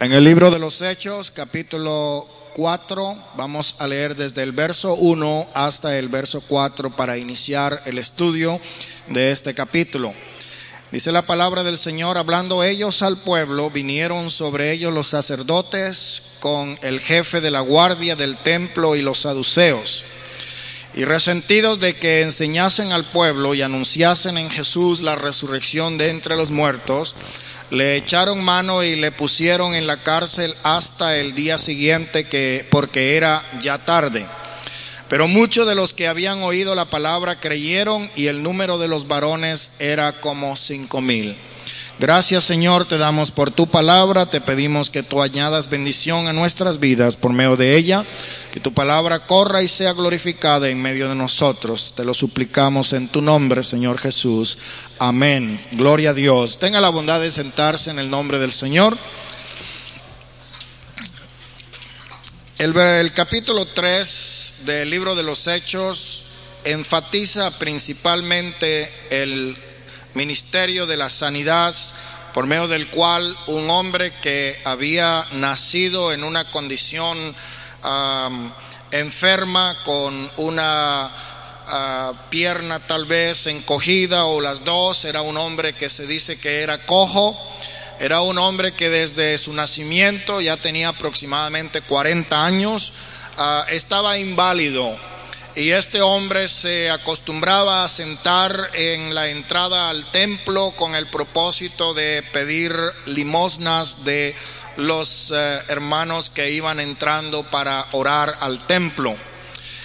En el libro de los Hechos, capítulo 4, vamos a leer desde el verso 1 hasta el verso 4 para iniciar el estudio de este capítulo. Dice la palabra del Señor, hablando ellos al pueblo, vinieron sobre ellos los sacerdotes con el jefe de la guardia del templo y los saduceos. Y resentidos de que enseñasen al pueblo y anunciasen en Jesús la resurrección de entre los muertos, le echaron mano y le pusieron en la cárcel hasta el día siguiente que porque era ya tarde. Pero muchos de los que habían oído la palabra creyeron y el número de los varones era como cinco mil. Gracias Señor, te damos por tu palabra, te pedimos que tú añadas bendición a nuestras vidas por medio de ella, que tu palabra corra y sea glorificada en medio de nosotros. Te lo suplicamos en tu nombre, Señor Jesús. Amén. Gloria a Dios. Tenga la bondad de sentarse en el nombre del Señor. El, capítulo 3 del libro de los Hechos enfatiza principalmente el ministerio de la sanidad, por medio del cual un hombre que había nacido en una condición enferma, con una ah, pierna tal vez encogida o las dos, era un hombre que se dice que era cojo, era un hombre que desde su nacimiento ya tenía aproximadamente 40 años, ah, estaba inválido y este hombre se acostumbraba a sentar en la entrada al templo con el propósito de pedir limosnas de los eh, hermanos que iban entrando para orar al templo.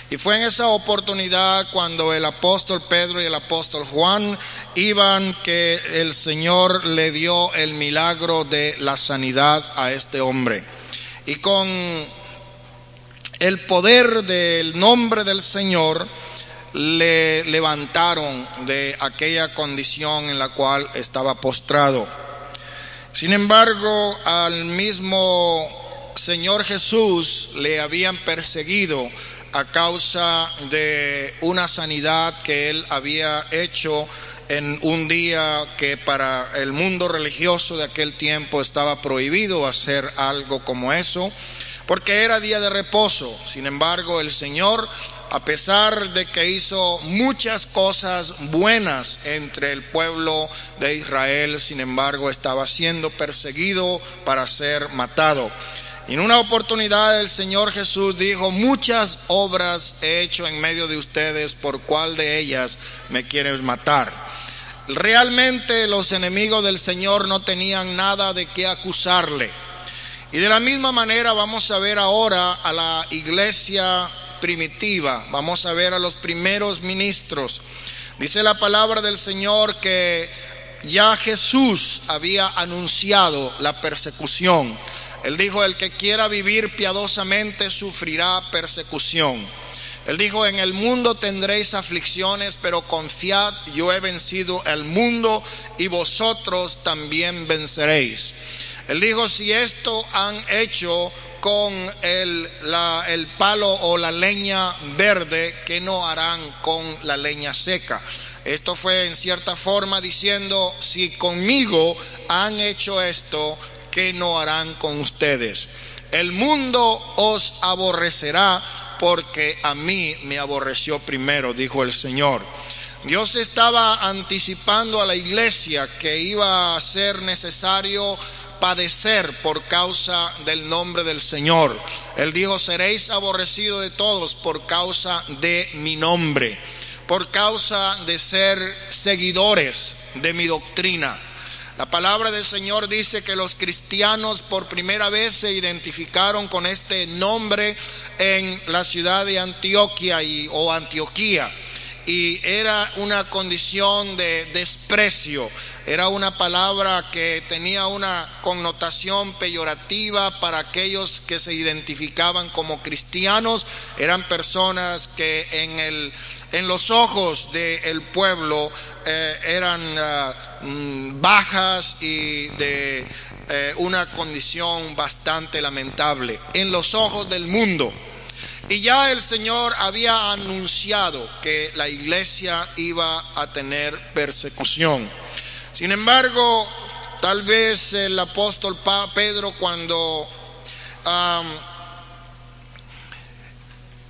Y fue en esa oportunidad cuando el apóstol Pedro y el apóstol Juan iban que el Señor le dio el milagro de la sanidad a este hombre. Y con el poder del nombre del Señor le levantaron de aquella condición en la cual estaba postrado. Sin embargo, al mismo Señor Jesús le habían perseguido a causa de una sanidad que él había hecho en un día que para el mundo religioso de aquel tiempo estaba prohibido hacer algo como eso porque era día de reposo. Sin embargo, el Señor, a pesar de que hizo muchas cosas buenas entre el pueblo de Israel, sin embargo, estaba siendo perseguido para ser matado. En una oportunidad el Señor Jesús dijo, muchas obras he hecho en medio de ustedes, ¿por cuál de ellas me quieres matar? Realmente los enemigos del Señor no tenían nada de qué acusarle y de la misma manera vamos a ver ahora a la iglesia primitiva, vamos a ver a los primeros ministros. Dice la palabra del Señor que ya Jesús había anunciado la persecución. Él dijo, el que quiera vivir piadosamente sufrirá persecución. Él dijo, en el mundo tendréis aflicciones, pero confiad, yo he vencido el mundo y vosotros también venceréis. Él dijo, si esto han hecho con el, el palo o la leña verde, ¿qué no harán con la leña seca? Esto fue en cierta forma diciendo, si conmigo han hecho esto, ¿qué no harán con ustedes? El mundo os aborrecerá porque a mí me aborreció primero, dijo el Señor. Dios estaba anticipando a la iglesia que iba a ser necesario padecer por causa del nombre del Señor. Él dijo, seréis aborrecidos de todos por causa de mi nombre, por causa de ser seguidores de mi doctrina. La palabra del Señor dice que los cristianos por primera vez se identificaron con este nombre en la ciudad de Antioquia y, o Antioquía y era una condición de desprecio, era una palabra que tenía una connotación peyorativa para aquellos que se identificaban como cristianos, eran personas que en, el, en los ojos del pueblo eh, eran ah, mm, bajas y de eh, una condición bastante lamentable, en los ojos del mundo. Y ya el Señor había anunciado que la iglesia iba a tener persecución. Sin embargo, Tal vez el apóstol Pedro cuando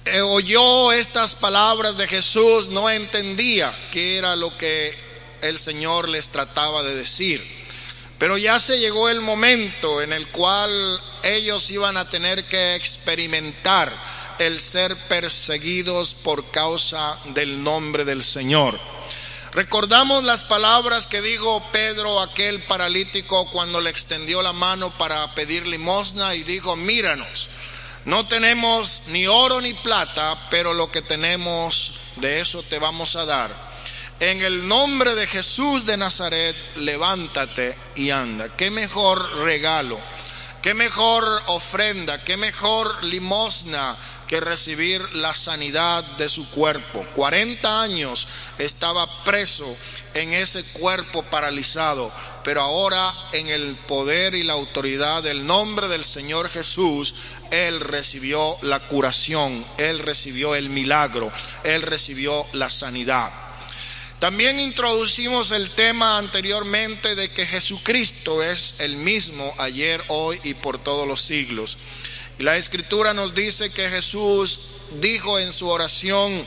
eh, oyó estas palabras de Jesús no entendía qué era lo que el Señor les trataba de decir. Pero ya se llegó el momento en el cual ellos iban a tener que experimentar el ser perseguidos por causa del nombre del Señor. Recordamos las palabras que dijo Pedro, aquel paralítico, cuando le extendió la mano para pedir limosna y dijo, míranos, no tenemos ni oro ni plata, pero lo que tenemos de eso te vamos a dar. En el nombre de Jesús de Nazaret, levántate y anda. Qué mejor regalo, qué mejor ofrenda, qué mejor limosna que recibir la sanidad de su cuerpo. 40 años estaba preso en ese cuerpo paralizado, pero ahora en el poder y la autoridad del nombre del Señor Jesús, Él recibió la curación, Él recibió el milagro, Él recibió la sanidad. También introducimos el tema anteriormente de que Jesucristo es el mismo ayer, hoy y por todos los siglos. Y la escritura nos dice que Jesús dijo en su oración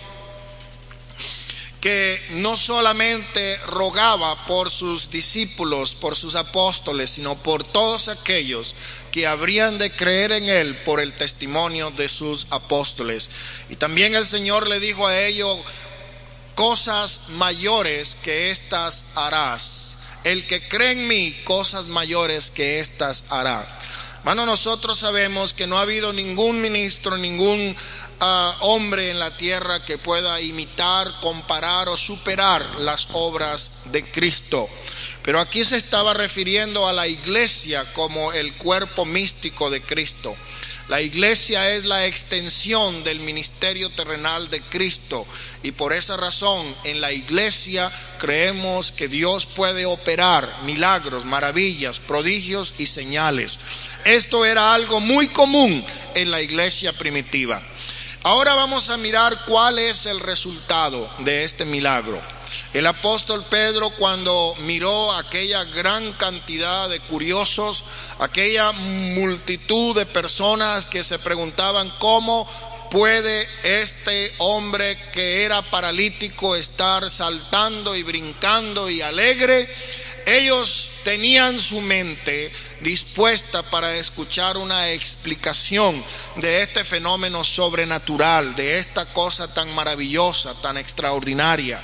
que no solamente rogaba por sus discípulos, por sus apóstoles, sino por todos aquellos que habrían de creer en Él por el testimonio de sus apóstoles. Y también el Señor le dijo a ellos, cosas mayores que éstas harás. El que cree en mí, cosas mayores que éstas hará. Bueno, nosotros sabemos que no ha habido ningún ministro, ningún ah, hombre en la tierra que pueda imitar, comparar o superar las obras de Cristo. Pero aquí se estaba refiriendo a la iglesia como el cuerpo místico de Cristo. La iglesia es la extensión del ministerio terrenal de Cristo y por esa razón en la iglesia creemos que Dios puede operar milagros, maravillas, prodigios y señales. Esto era algo muy común en la iglesia primitiva. Ahora vamos a mirar cuál es el resultado de este milagro. El apóstol Pedro cuando miró aquella gran cantidad de curiosos, aquella multitud de personas que se preguntaban cómo puede este hombre que era paralítico estar saltando y brincando y alegre, ellos tenían su mente dispuesta para escuchar una explicación de este fenómeno sobrenatural, de esta cosa tan maravillosa, tan extraordinaria.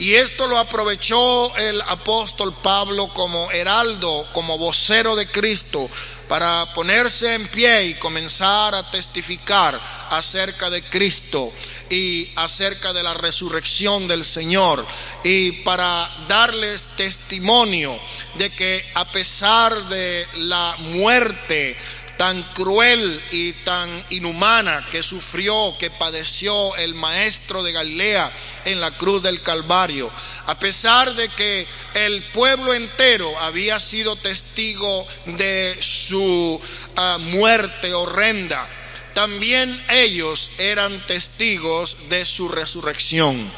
Y esto lo aprovechó el apóstol Pablo como heraldo, como vocero de Cristo, para ponerse en pie y comenzar a testificar acerca de Cristo y acerca de la resurrección del Señor. Y para darles testimonio de que a pesar de la muerte tan cruel y tan inhumana que sufrió, que padeció el maestro de Galilea en la cruz del Calvario, a pesar de que el pueblo entero había sido testigo de su ah, muerte horrenda, también ellos eran testigos de su resurrección.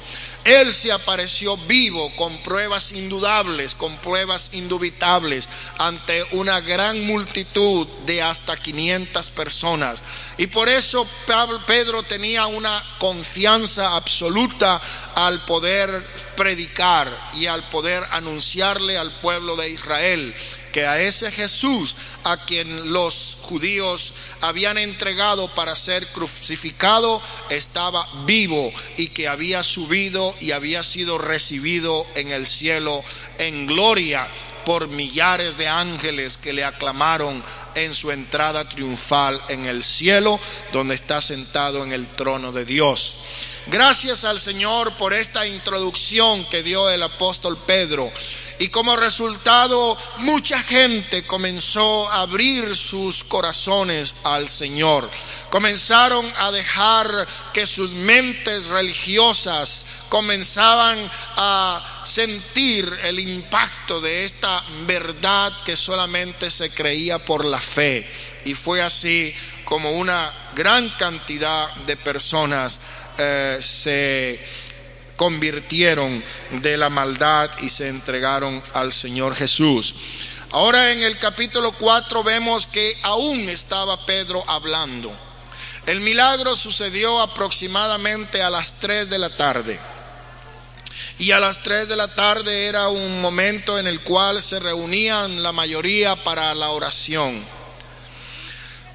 Él se apareció vivo con pruebas indudables, con pruebas indubitables ante una gran multitud de hasta 500 personas. Y por eso Pedro tenía una confianza absoluta al poder predicar y al poder anunciarle al pueblo de Israel que a ese Jesús a quien los judíos habían entregado para ser crucificado estaba vivo y que había subido y había sido recibido en el cielo en gloria por millares de ángeles que le aclamaron en su entrada triunfal en el cielo, donde está sentado en el trono de Dios. Gracias al Señor por esta introducción que dio el apóstol Pedro y como resultado, mucha gente comenzó a abrir sus corazones al Señor. Comenzaron a dejar que sus mentes religiosas comenzaban a sentir el impacto de esta verdad que solamente se creía por la fe. Y fue así como una gran cantidad de personas eh, se convirtieron de la maldad y se entregaron al Señor Jesús. Ahora en el capítulo 4 vemos que aún estaba Pedro hablando. El milagro sucedió aproximadamente a las 3 de la tarde. Y a las 3 de la tarde era un momento en el cual se reunían la mayoría para la oración.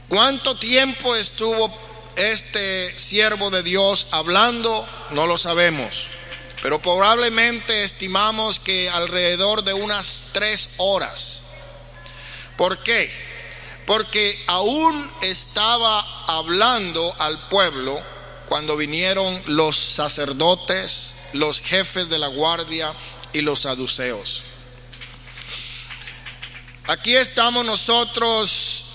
¿Cuánto tiempo estuvo este siervo de Dios hablando? No lo sabemos, pero probablemente estimamos que alrededor de unas tres horas. ¿Por qué? Porque aún estaba hablando al pueblo cuando vinieron los sacerdotes, los jefes de la guardia y los saduceos. Aquí estamos nosotros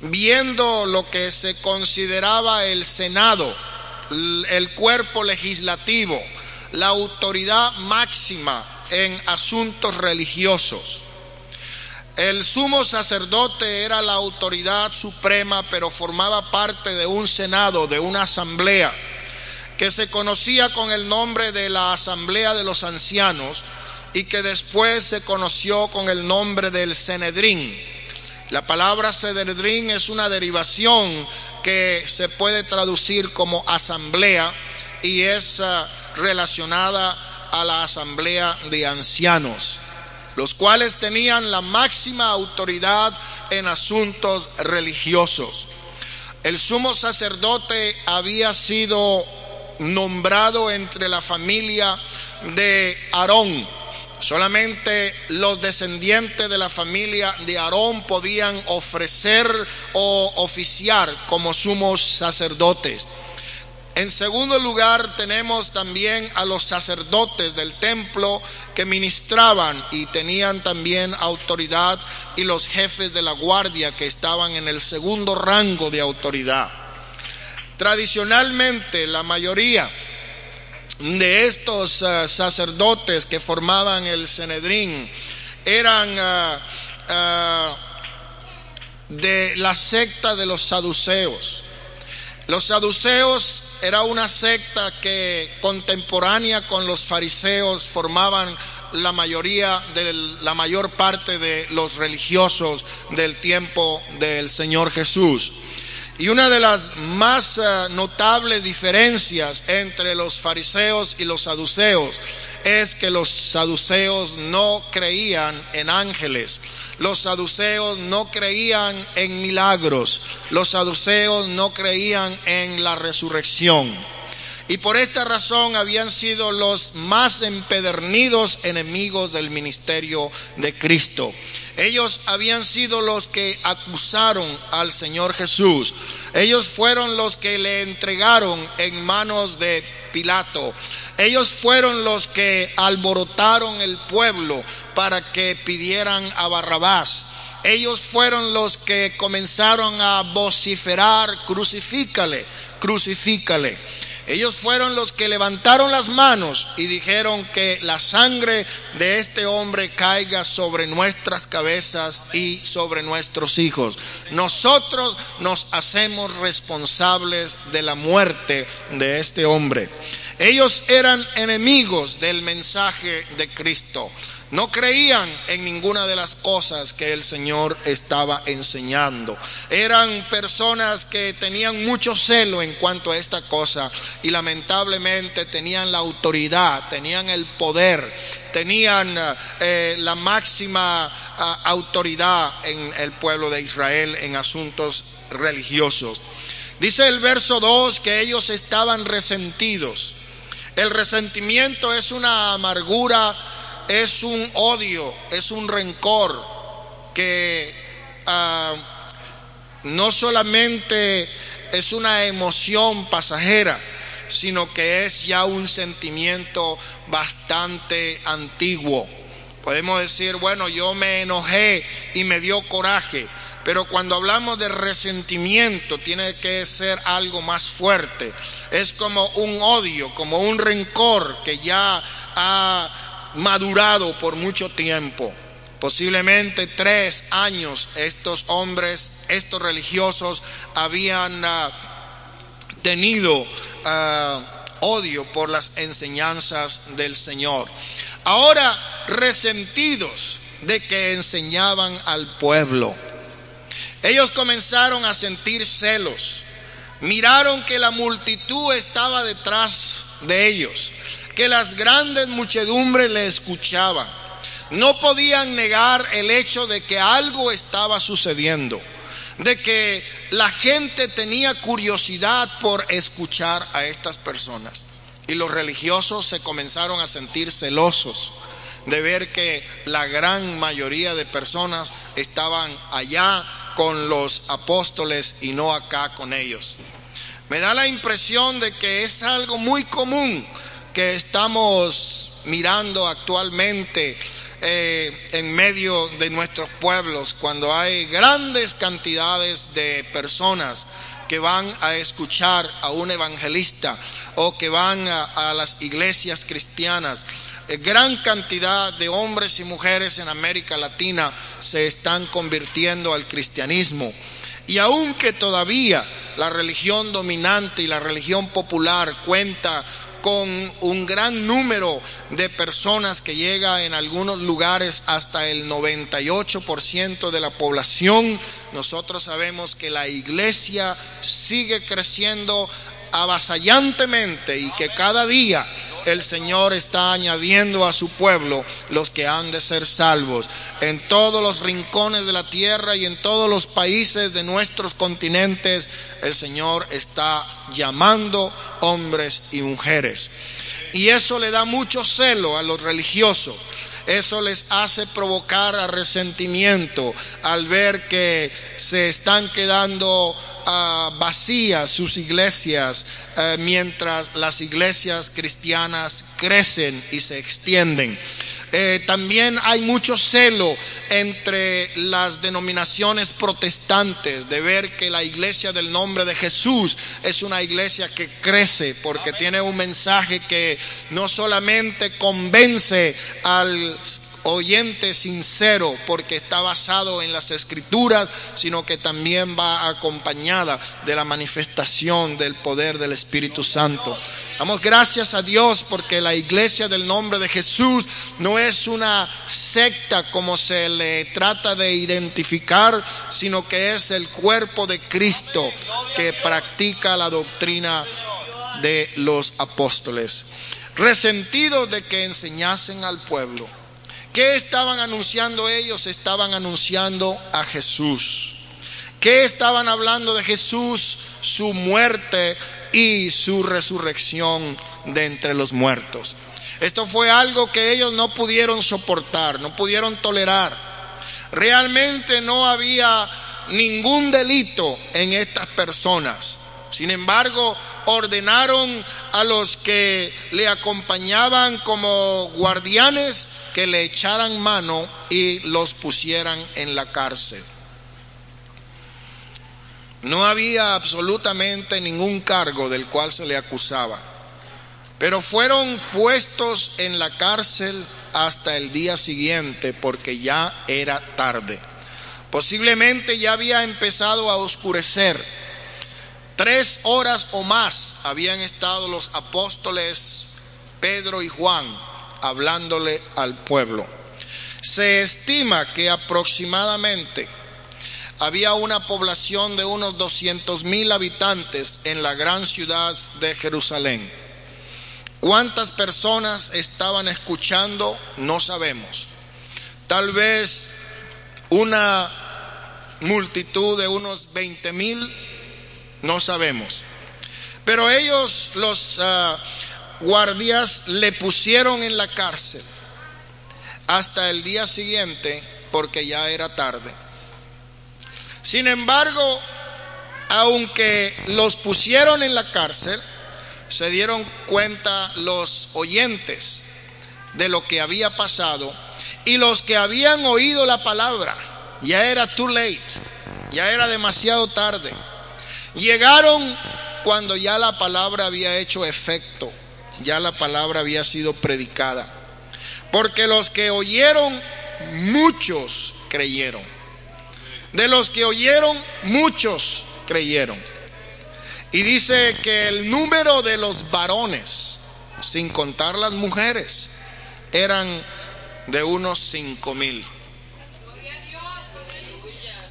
viendo lo que se consideraba el Senado, el cuerpo legislativo, la autoridad máxima en asuntos religiosos. El sumo sacerdote era la autoridad suprema, pero formaba parte de un senado, de una asamblea, que se conocía con el nombre de la Asamblea de los Ancianos y que después se conoció con el nombre del Senedrín. La palabra Sedredrín es una derivación que se puede traducir como asamblea y es ah, relacionada a la asamblea de ancianos, los cuales tenían la máxima autoridad en asuntos religiosos. El sumo sacerdote había sido nombrado entre la familia de Aarón Solamente los descendientes de la familia de Aarón podían ofrecer o oficiar como sumos sacerdotes. En segundo lugar, tenemos también a los sacerdotes del templo que ministraban y tenían también autoridad y los jefes de la guardia que estaban en el segundo rango de autoridad. Tradicionalmente, la mayoría de estos ah, sacerdotes que formaban el Senedrín eran ah, ah, de la secta de los saduceos. Los saduceos era una secta que contemporánea con los fariseos formaban la mayoría de la mayor parte de los religiosos del tiempo del Señor Jesús. Y una de las más eh, notables diferencias entre los fariseos y los saduceos es que los saduceos no creían en ángeles, los saduceos no creían en milagros, los saduceos no creían en la resurrección. Y por esta razón habían sido los más empedernidos enemigos del ministerio de Cristo. Ellos habían sido los que acusaron al Señor Jesús. Ellos fueron los que le entregaron en manos de Pilato. Ellos fueron los que alborotaron el pueblo para que pidieran a Barrabás. Ellos fueron los que comenzaron a vociferar, crucifícale, crucifícale. Ellos fueron los que levantaron las manos y dijeron que la sangre de este hombre caiga sobre nuestras cabezas y sobre nuestros hijos. Nosotros nos hacemos responsables de la muerte de este hombre. Ellos eran enemigos del mensaje de Cristo. No creían en ninguna de las cosas que el Señor estaba enseñando. Eran personas que tenían mucho celo en cuanto a esta cosa y lamentablemente tenían la autoridad, tenían el poder, tenían eh, la máxima ah, autoridad en el pueblo de Israel en asuntos religiosos. Dice el verso 2 que ellos estaban resentidos. El resentimiento es una amargura es un odio, es un rencor que ah, no solamente es una emoción pasajera, sino que es ya un sentimiento bastante antiguo. Podemos decir, bueno, yo me enojé y me dio coraje, pero cuando hablamos de resentimiento tiene que ser algo más fuerte. Es como un odio, como un rencor que ya ha madurado por mucho tiempo. Posiblemente tres años estos hombres, estos religiosos, habían ah, tenido ah, odio por las enseñanzas del Señor. Ahora, resentidos, de que enseñaban al pueblo. Ellos comenzaron a sentir celos. Miraron que la multitud estaba detrás de ellos, que las grandes muchedumbres le escuchaban. No podían negar el hecho de que algo estaba sucediendo, de que la gente tenía curiosidad por escuchar a estas personas. Y los religiosos se comenzaron a sentir celosos de ver que la gran mayoría de personas estaban allá con los apóstoles y no acá con ellos. Me da la impresión de que es algo muy común que estamos mirando actualmente eh, en medio de nuestros pueblos, cuando hay grandes cantidades de personas que van a escuchar a un evangelista o que van a las iglesias cristianas eh, gran cantidad de hombres y mujeres en América Latina se están convirtiendo al cristianismo. Y aunque todavía la religión dominante y la religión popular cuenta con un gran número de personas que llega en algunos lugares hasta el 98% de la población, nosotros sabemos que la iglesia sigue creciendo avasallantemente y que cada día el Señor está añadiendo a su pueblo los que han de ser salvos. En todos los rincones de la tierra y en todos los países de nuestros continentes, el Señor está llamando hombres y mujeres. Y eso le da mucho celo a los religiosos. Eso les hace provocar a resentimiento al ver que se están quedando vacías sus iglesias eh, mientras las iglesias cristianas crecen y se extienden. Eh, también hay mucho celo entre las denominaciones protestantes de ver que la iglesia del nombre de Jesús es una iglesia que crece porque tiene un mensaje que no solamente convence al oyente sincero porque está basado en las escrituras, sino que también va acompañada de la manifestación del poder del Espíritu Santo. Damos gracias a Dios porque la iglesia del nombre de Jesús no es una secta como se le trata de identificar, sino que es el cuerpo de Cristo que practica la doctrina de los apóstoles. Resentidos de que enseñasen al pueblo ¿Qué estaban anunciando ellos? Estaban anunciando a Jesús. ¿Qué estaban hablando de Jesús? Su muerte y su resurrección de entre los muertos. Esto fue algo que ellos no pudieron soportar, no pudieron tolerar. Realmente no había ningún delito en estas personas. Sin embargo, ordenaron a los que le acompañaban como guardianes que le echaran mano y los pusieran en la cárcel. No había absolutamente ningún cargo del cual se le acusaba, pero fueron puestos en la cárcel hasta el día siguiente porque ya era tarde. Posiblemente ya había empezado a oscurecer. Tres horas o más habían estado los apóstoles Pedro y Juan hablándole al pueblo. Se estima que aproximadamente había una población de unos 200 mil habitantes en la gran ciudad de Jerusalén. ¿Cuántas personas estaban escuchando? No sabemos. Tal vez una multitud de unos 20 mil, no sabemos. Pero ellos, los ah, guardias le pusieron en la cárcel hasta el día siguiente porque ya era tarde. Sin embargo, aunque los pusieron en la cárcel, se dieron cuenta los oyentes de lo que había pasado y los que habían oído la palabra, ya era too late, ya era demasiado tarde. Llegaron cuando ya la palabra había hecho efecto ya la palabra había sido predicada. Porque los que oyeron, muchos creyeron. De los que oyeron, muchos creyeron. Y dice que el número de los varones, sin contar las mujeres, eran de unos cinco mil.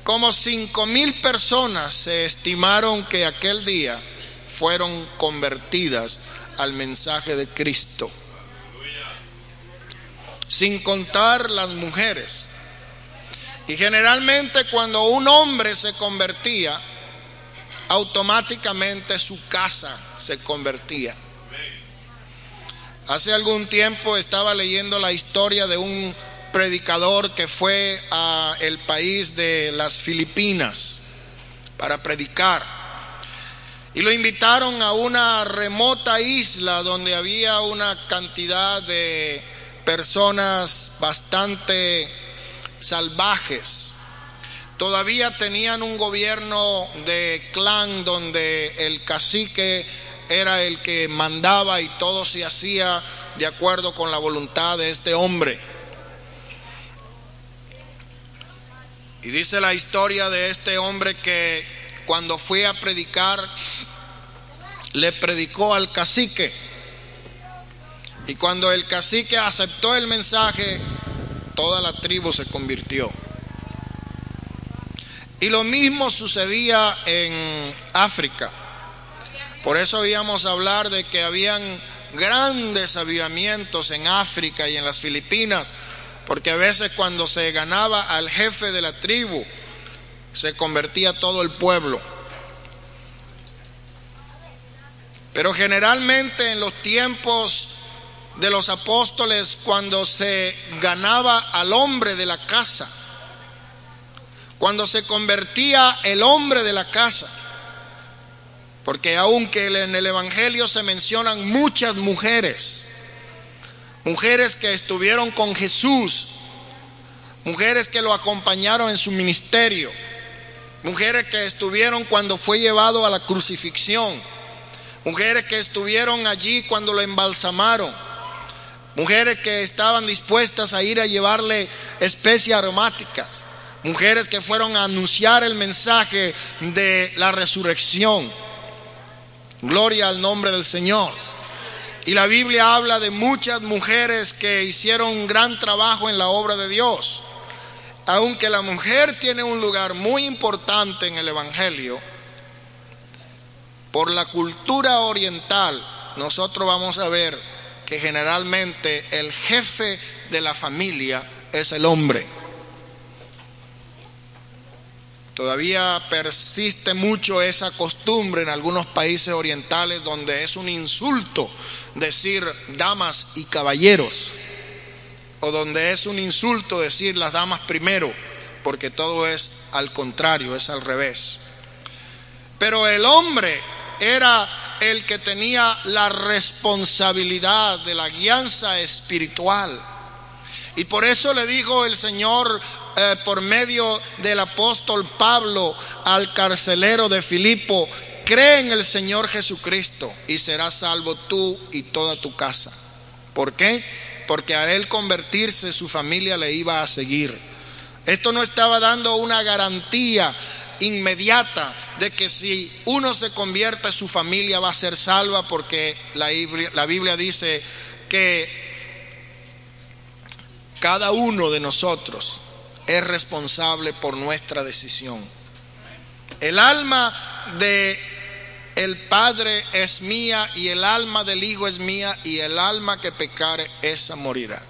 Como cinco mil personas se estimaron que aquel día fueron convertidas al mensaje de Cristo. Sin contar las mujeres. Y generalmente cuando un hombre se convertía, automáticamente su casa se convertía. Hace algún tiempo estaba leyendo la historia de un predicador que fue a el país de las Filipinas para predicar. Y lo invitaron a una remota isla donde había una cantidad de personas bastante salvajes. Todavía tenían un gobierno de clan donde el cacique era el que mandaba y todo se hacía de acuerdo con la voluntad de este hombre. Y dice la historia de este hombre que cuando fue a predicar, le predicó al cacique. Y cuando el cacique aceptó el mensaje, toda la tribu se convirtió. Y lo mismo sucedía en África. Por eso oíamos hablar de que habían grandes avivamientos en África y en las Filipinas, porque a veces cuando se ganaba al jefe de la tribu, se convertía todo el pueblo. Pero generalmente en los tiempos de los apóstoles, cuando se ganaba al hombre de la casa, cuando se convertía el hombre de la casa, porque aunque en el Evangelio se mencionan muchas mujeres, mujeres que estuvieron con Jesús, mujeres que lo acompañaron en su ministerio, mujeres que estuvieron cuando fue llevado a la crucifixión, mujeres que estuvieron allí cuando lo embalsamaron, mujeres que estaban dispuestas a ir a llevarle especias aromáticas, mujeres que fueron a anunciar el mensaje de la resurrección. Gloria al nombre del Señor. Y la Biblia habla de muchas mujeres que hicieron un gran trabajo en la obra de Dios. Aunque la mujer tiene un lugar muy importante en el Evangelio, por la cultura oriental, nosotros vamos a ver que generalmente el jefe de la familia es el hombre. Todavía persiste mucho esa costumbre en algunos países orientales donde es un insulto decir damas y caballeros, o donde es un insulto decir las damas primero, porque todo es al contrario, es al revés. Pero el hombre era el que tenía la responsabilidad de la guianza espiritual. Y por eso le dijo el Señor eh, por medio del apóstol Pablo al carcelero de Filipo, cree en el Señor Jesucristo y serás salvo tú y toda tu casa. ¿Por qué? Porque a él convertirse su familia le iba a seguir. Esto no estaba dando una garantía inmediata de que si uno se convierte su familia va a ser salva porque la Biblia, la Biblia dice que cada uno de nosotros es responsable por nuestra decisión. El alma de el Padre es mía y el alma del Hijo es mía y el alma que pecare, esa morirá.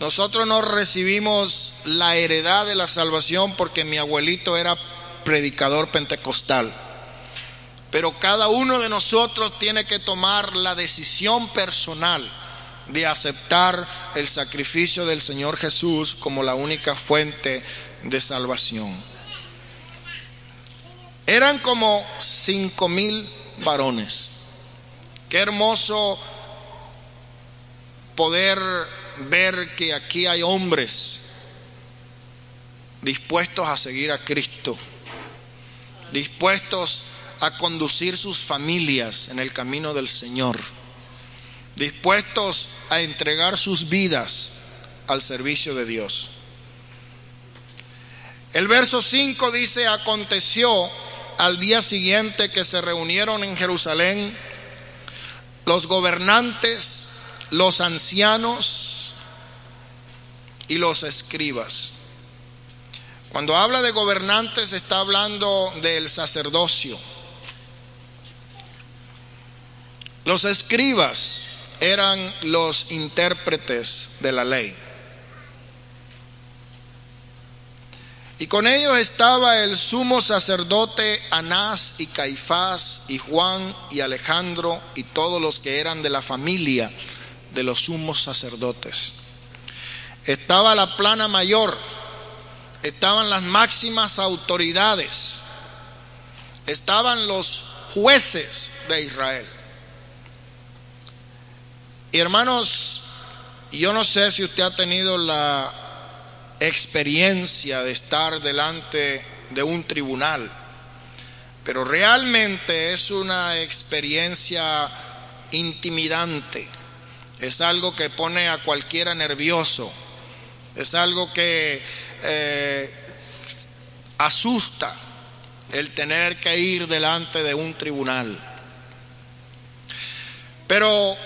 Nosotros no recibimos la heredad de la salvación porque mi abuelito era predicador pentecostal. Pero cada uno de nosotros tiene que tomar la decisión personal de aceptar el sacrificio del Señor Jesús como la única fuente de salvación. Eran como cinco mil varones. Qué hermoso poder ver que aquí hay hombres dispuestos a seguir a Cristo, dispuestos a conducir sus familias en el camino del Señor, dispuestos a entregar sus vidas al servicio de Dios. El verso 5 dice, aconteció al día siguiente que se reunieron en Jerusalén los gobernantes, los ancianos y los escribas. Cuando habla de gobernantes está hablando del sacerdocio. Los escribas eran los intérpretes de la ley. Y con ellos estaba el sumo sacerdote Anás y Caifás y Juan y Alejandro y todos los que eran de la familia de los sumos sacerdotes. Estaba la plana mayor, estaban las máximas autoridades, estaban los jueces de Israel. Y hermanos, yo no sé si usted ha tenido la experiencia de estar delante de un tribunal, pero realmente es una experiencia intimidante, es algo que pone a cualquiera nervioso, es algo que eh, asusta el tener que ir delante de un tribunal. Pero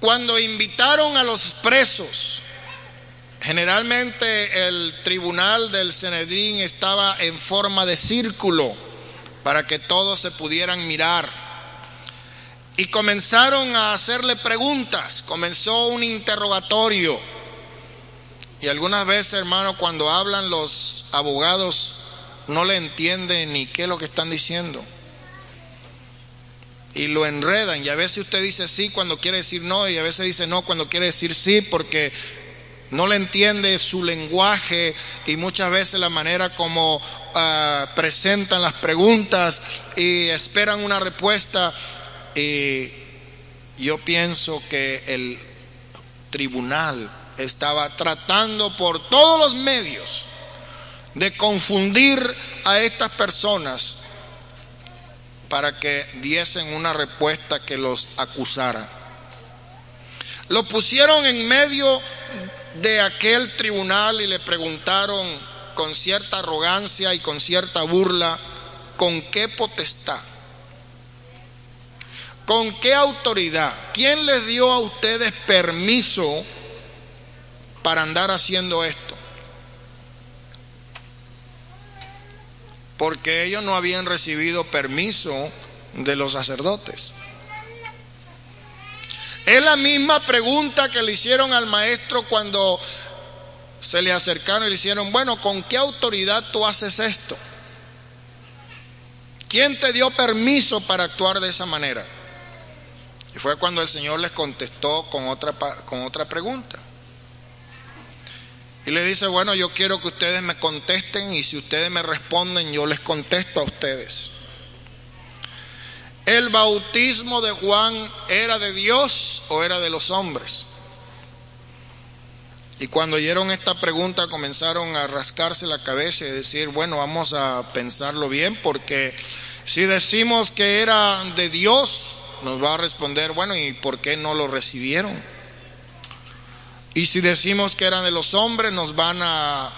cuando invitaron a los presos Generalmente el tribunal del Senedrín estaba en forma de círculo para que todos se pudieran mirar. Y comenzaron a hacerle preguntas, comenzó un interrogatorio. Y algunas veces, hermano, cuando hablan los abogados, no le entienden ni qué es lo que están diciendo. Y lo enredan. Y a veces usted dice sí cuando quiere decir no, y a veces dice no cuando quiere decir sí, porque no le entiende su lenguaje y muchas veces la manera como ah, presentan las preguntas y esperan una respuesta. Y yo pienso que el tribunal estaba tratando por todos los medios de confundir a estas personas para que diesen una respuesta que los acusara. Lo pusieron en medio de aquel tribunal y le preguntaron con cierta arrogancia y con cierta burla, ¿con qué potestad? ¿Con qué autoridad? ¿Quién les dio a ustedes permiso para andar haciendo esto? Porque ellos no habían recibido permiso de los sacerdotes. Es la misma pregunta que le hicieron al maestro cuando se le acercaron y le hicieron, bueno, ¿con qué autoridad tú haces esto? ¿Quién te dio permiso para actuar de esa manera? Y fue cuando el Señor les contestó con otra, con otra pregunta. Y le dice, bueno, yo quiero que ustedes me contesten y si ustedes me responden, yo les contesto a ustedes. ¿El bautismo de Juan era de Dios o era de los hombres? Y cuando oyeron esta pregunta comenzaron a rascarse la cabeza y decir, bueno, vamos a pensarlo bien porque si decimos que era de Dios, nos va a responder, bueno, ¿y por qué no lo recibieron? Y si decimos que eran de los hombres, nos van a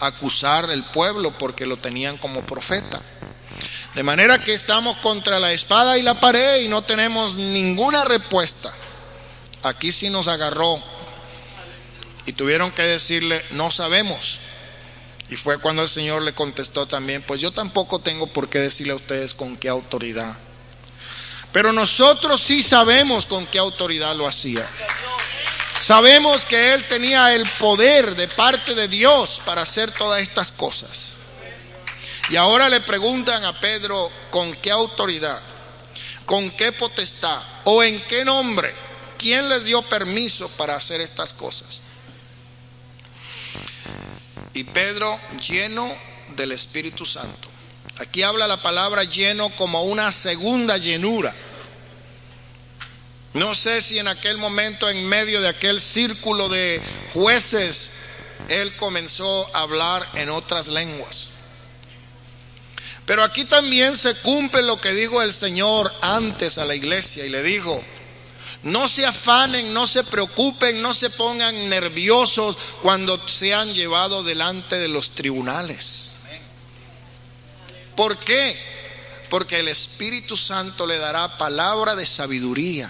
acusar el pueblo porque lo tenían como profeta. De manera que estamos contra la espada y la pared y no tenemos ninguna respuesta. Aquí sí nos agarró y tuvieron que decirle, no sabemos. Y fue cuando el Señor le contestó también, pues yo tampoco tengo por qué decirle a ustedes con qué autoridad. Pero nosotros sí sabemos con qué autoridad lo hacía. Sabemos que Él tenía el poder de parte de Dios para hacer todas estas cosas. Y ahora le preguntan a Pedro con qué autoridad, con qué potestad o en qué nombre, quién les dio permiso para hacer estas cosas. Y Pedro lleno del Espíritu Santo. Aquí habla la palabra lleno como una segunda llenura. No sé si en aquel momento, en medio de aquel círculo de jueces, él comenzó a hablar en otras lenguas. Pero aquí también se cumple lo que dijo el Señor antes a la iglesia y le dijo, no se afanen, no se preocupen, no se pongan nerviosos cuando sean llevados delante de los tribunales. ¿Por qué? Porque el Espíritu Santo le dará palabra de sabiduría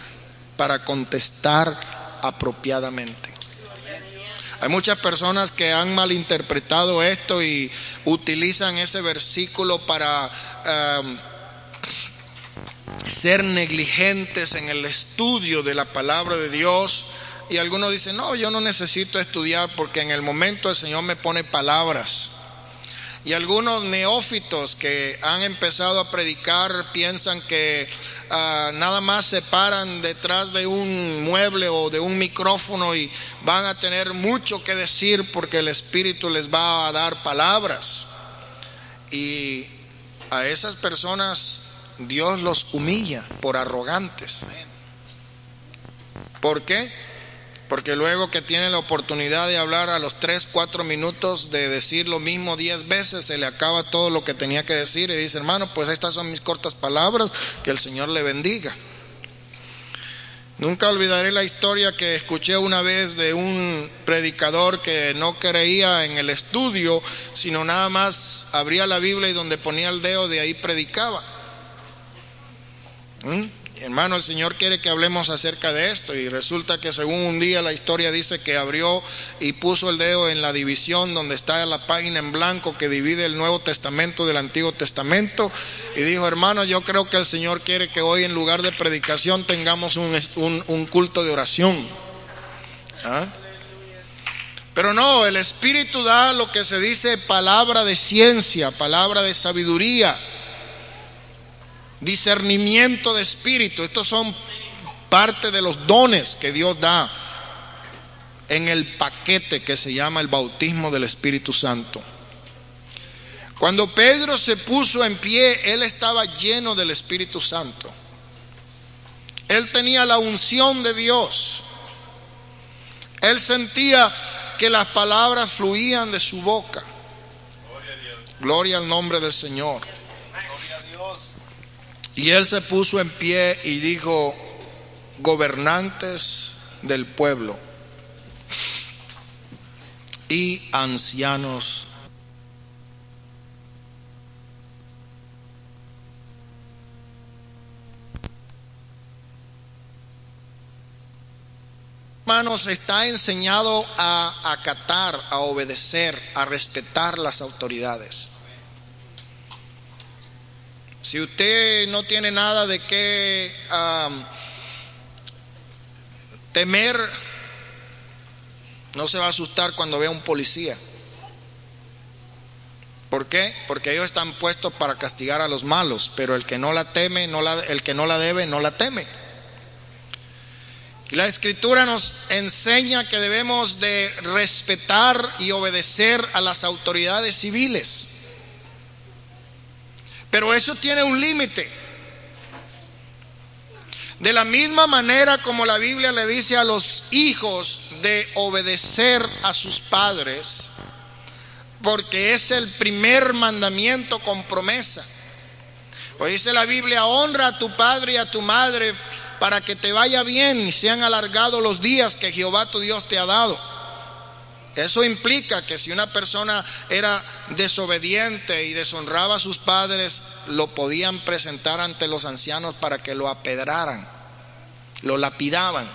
para contestar apropiadamente. Hay muchas personas que han malinterpretado esto y utilizan ese versículo para um, ser negligentes en el estudio de la palabra de Dios. Y algunos dicen, no, yo no necesito estudiar porque en el momento el Señor me pone palabras. Y algunos neófitos que han empezado a predicar piensan que Ah, nada más se paran detrás de un mueble o de un micrófono y van a tener mucho que decir porque el Espíritu les va a dar palabras. Y a esas personas Dios los humilla por arrogantes. ¿Por qué? Porque luego que tiene la oportunidad de hablar a los 3, 4 minutos de decir lo mismo 10 veces, se le acaba todo lo que tenía que decir y dice, hermano, pues estas son mis cortas palabras, que el Señor le bendiga. Nunca olvidaré la historia que escuché una vez de un predicador que no creía en el estudio, sino nada más abría la Biblia y donde ponía el dedo de ahí predicaba. ¿Mm? Hermano, el Señor quiere que hablemos acerca de esto y resulta que según un día la historia dice que abrió y puso el dedo en la división donde está la página en blanco que divide el Nuevo Testamento del Antiguo Testamento y dijo, hermano, yo creo que el Señor quiere que hoy en lugar de predicación tengamos un, culto de oración. ¿Ah? Pero no, el Espíritu da lo que se dice palabra de ciencia, palabra de sabiduría discernimiento de espíritu. Estos son parte de los dones que Dios da en el paquete que se llama el bautismo del Espíritu Santo. Cuando Pedro se puso en pie, él estaba lleno del Espíritu Santo. Él tenía la unción de Dios. Él sentía que las palabras fluían de su boca. Gloria al nombre del Señor. Y él se puso en pie y dijo, gobernantes del pueblo y ancianos hermanos, está enseñado a acatar, a obedecer, a respetar las autoridades. Si usted no tiene nada de qué temer, no se va a asustar cuando vea un policía. ¿Por qué? Porque ellos están puestos para castigar a los malos, pero el que no la teme, no la, el que no la debe, no la teme. Y la escritura nos enseña que debemos de respetar y obedecer a las autoridades civiles. Pero eso tiene un límite. De la misma manera como la Biblia le dice a los hijos de obedecer a sus padres, porque es el primer mandamiento con promesa. Pues dice la Biblia, honra a tu padre y a tu madre para que te vaya bien y sean alargados los días que Jehová tu Dios te ha dado. Eso implica que si una persona era desobediente y deshonraba a sus padres, lo podían presentar ante los ancianos para que lo apedraran, lo lapidaban,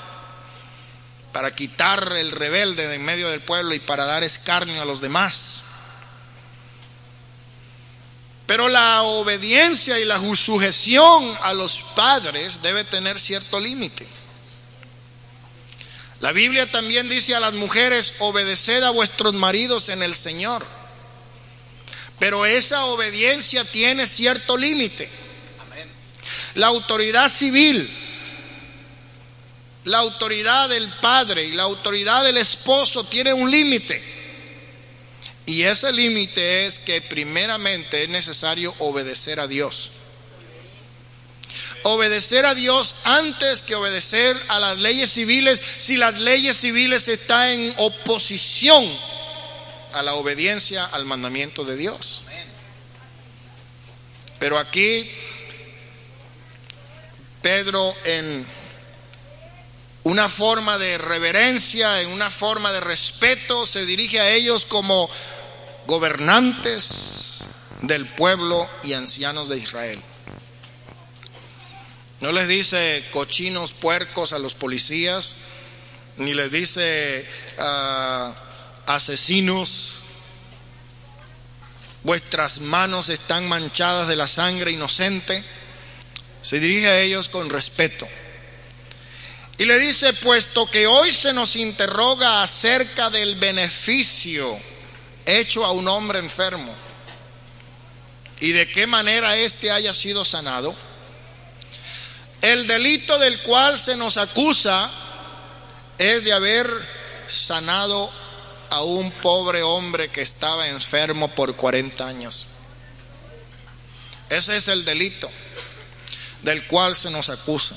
para quitar el rebelde de en medio del pueblo y para dar escarnio a los demás. Pero la obediencia y la sujeción a los padres debe tener cierto límite. La Biblia también dice a las mujeres, obedeced a vuestros maridos en el Señor. Pero esa obediencia tiene cierto límite. La autoridad civil, la autoridad del padre y la autoridad del esposo tiene un límite. Y ese límite es que primeramente es necesario obedecer a Dios obedecer a Dios antes que obedecer a las leyes civiles si las leyes civiles están en oposición a la obediencia al mandamiento de Dios. Pero aquí Pedro en una forma de reverencia, en una forma de respeto, se dirige a ellos como gobernantes del pueblo y ancianos de Israel. No les dice cochinos puercos a los policías, ni les dice ah, asesinos, vuestras manos están manchadas de la sangre inocente. Se dirige a ellos con respeto. Y le dice, puesto que hoy se nos interroga acerca del beneficio hecho a un hombre enfermo y de qué manera éste haya sido sanado, el delito del cual se nos acusa es de haber sanado a un pobre hombre que estaba enfermo por 40 años. Ese es el delito del cual se nos acusa.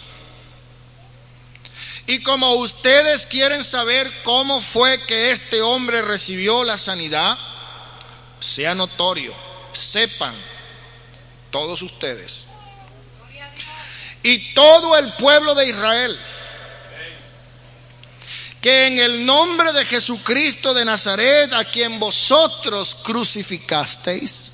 Y como ustedes quieren saber cómo fue que este hombre recibió la sanidad, sea notorio, sepan todos ustedes y todo el pueblo de Israel que en el nombre de Jesucristo de Nazaret, a quien vosotros crucificasteis,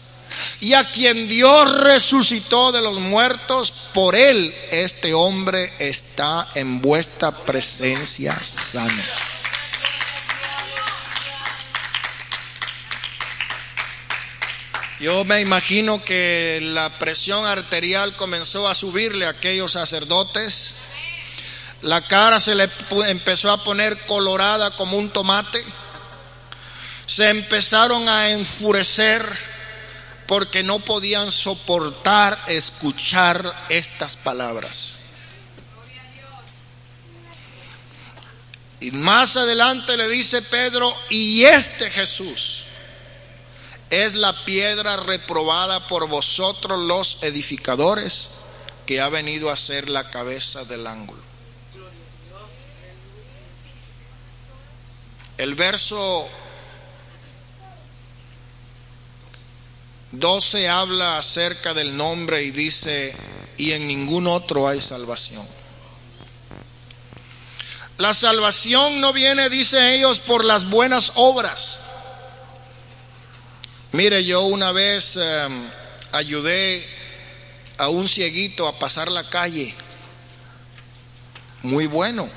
y a quien Dios resucitó de los muertos, por él este hombre está en vuestra presencia sano. Yo me imagino que la presión arterial comenzó a subirle a aquellos sacerdotes. La cara se le empezó a poner colorada como un tomate. Se empezaron a enfurecer porque no podían soportar escuchar estas palabras. Y más adelante le dice Pedro, y este Jesús es la piedra reprobada por vosotros los edificadores que ha venido a ser la cabeza del ángulo. El verso 12 habla acerca del nombre y dice, y en ningún otro hay salvación. La salvación no viene, dicen ellos, por las buenas obras. Mire, yo una vez em, ayudé a un cieguito a pasar la calle. Muy bueno.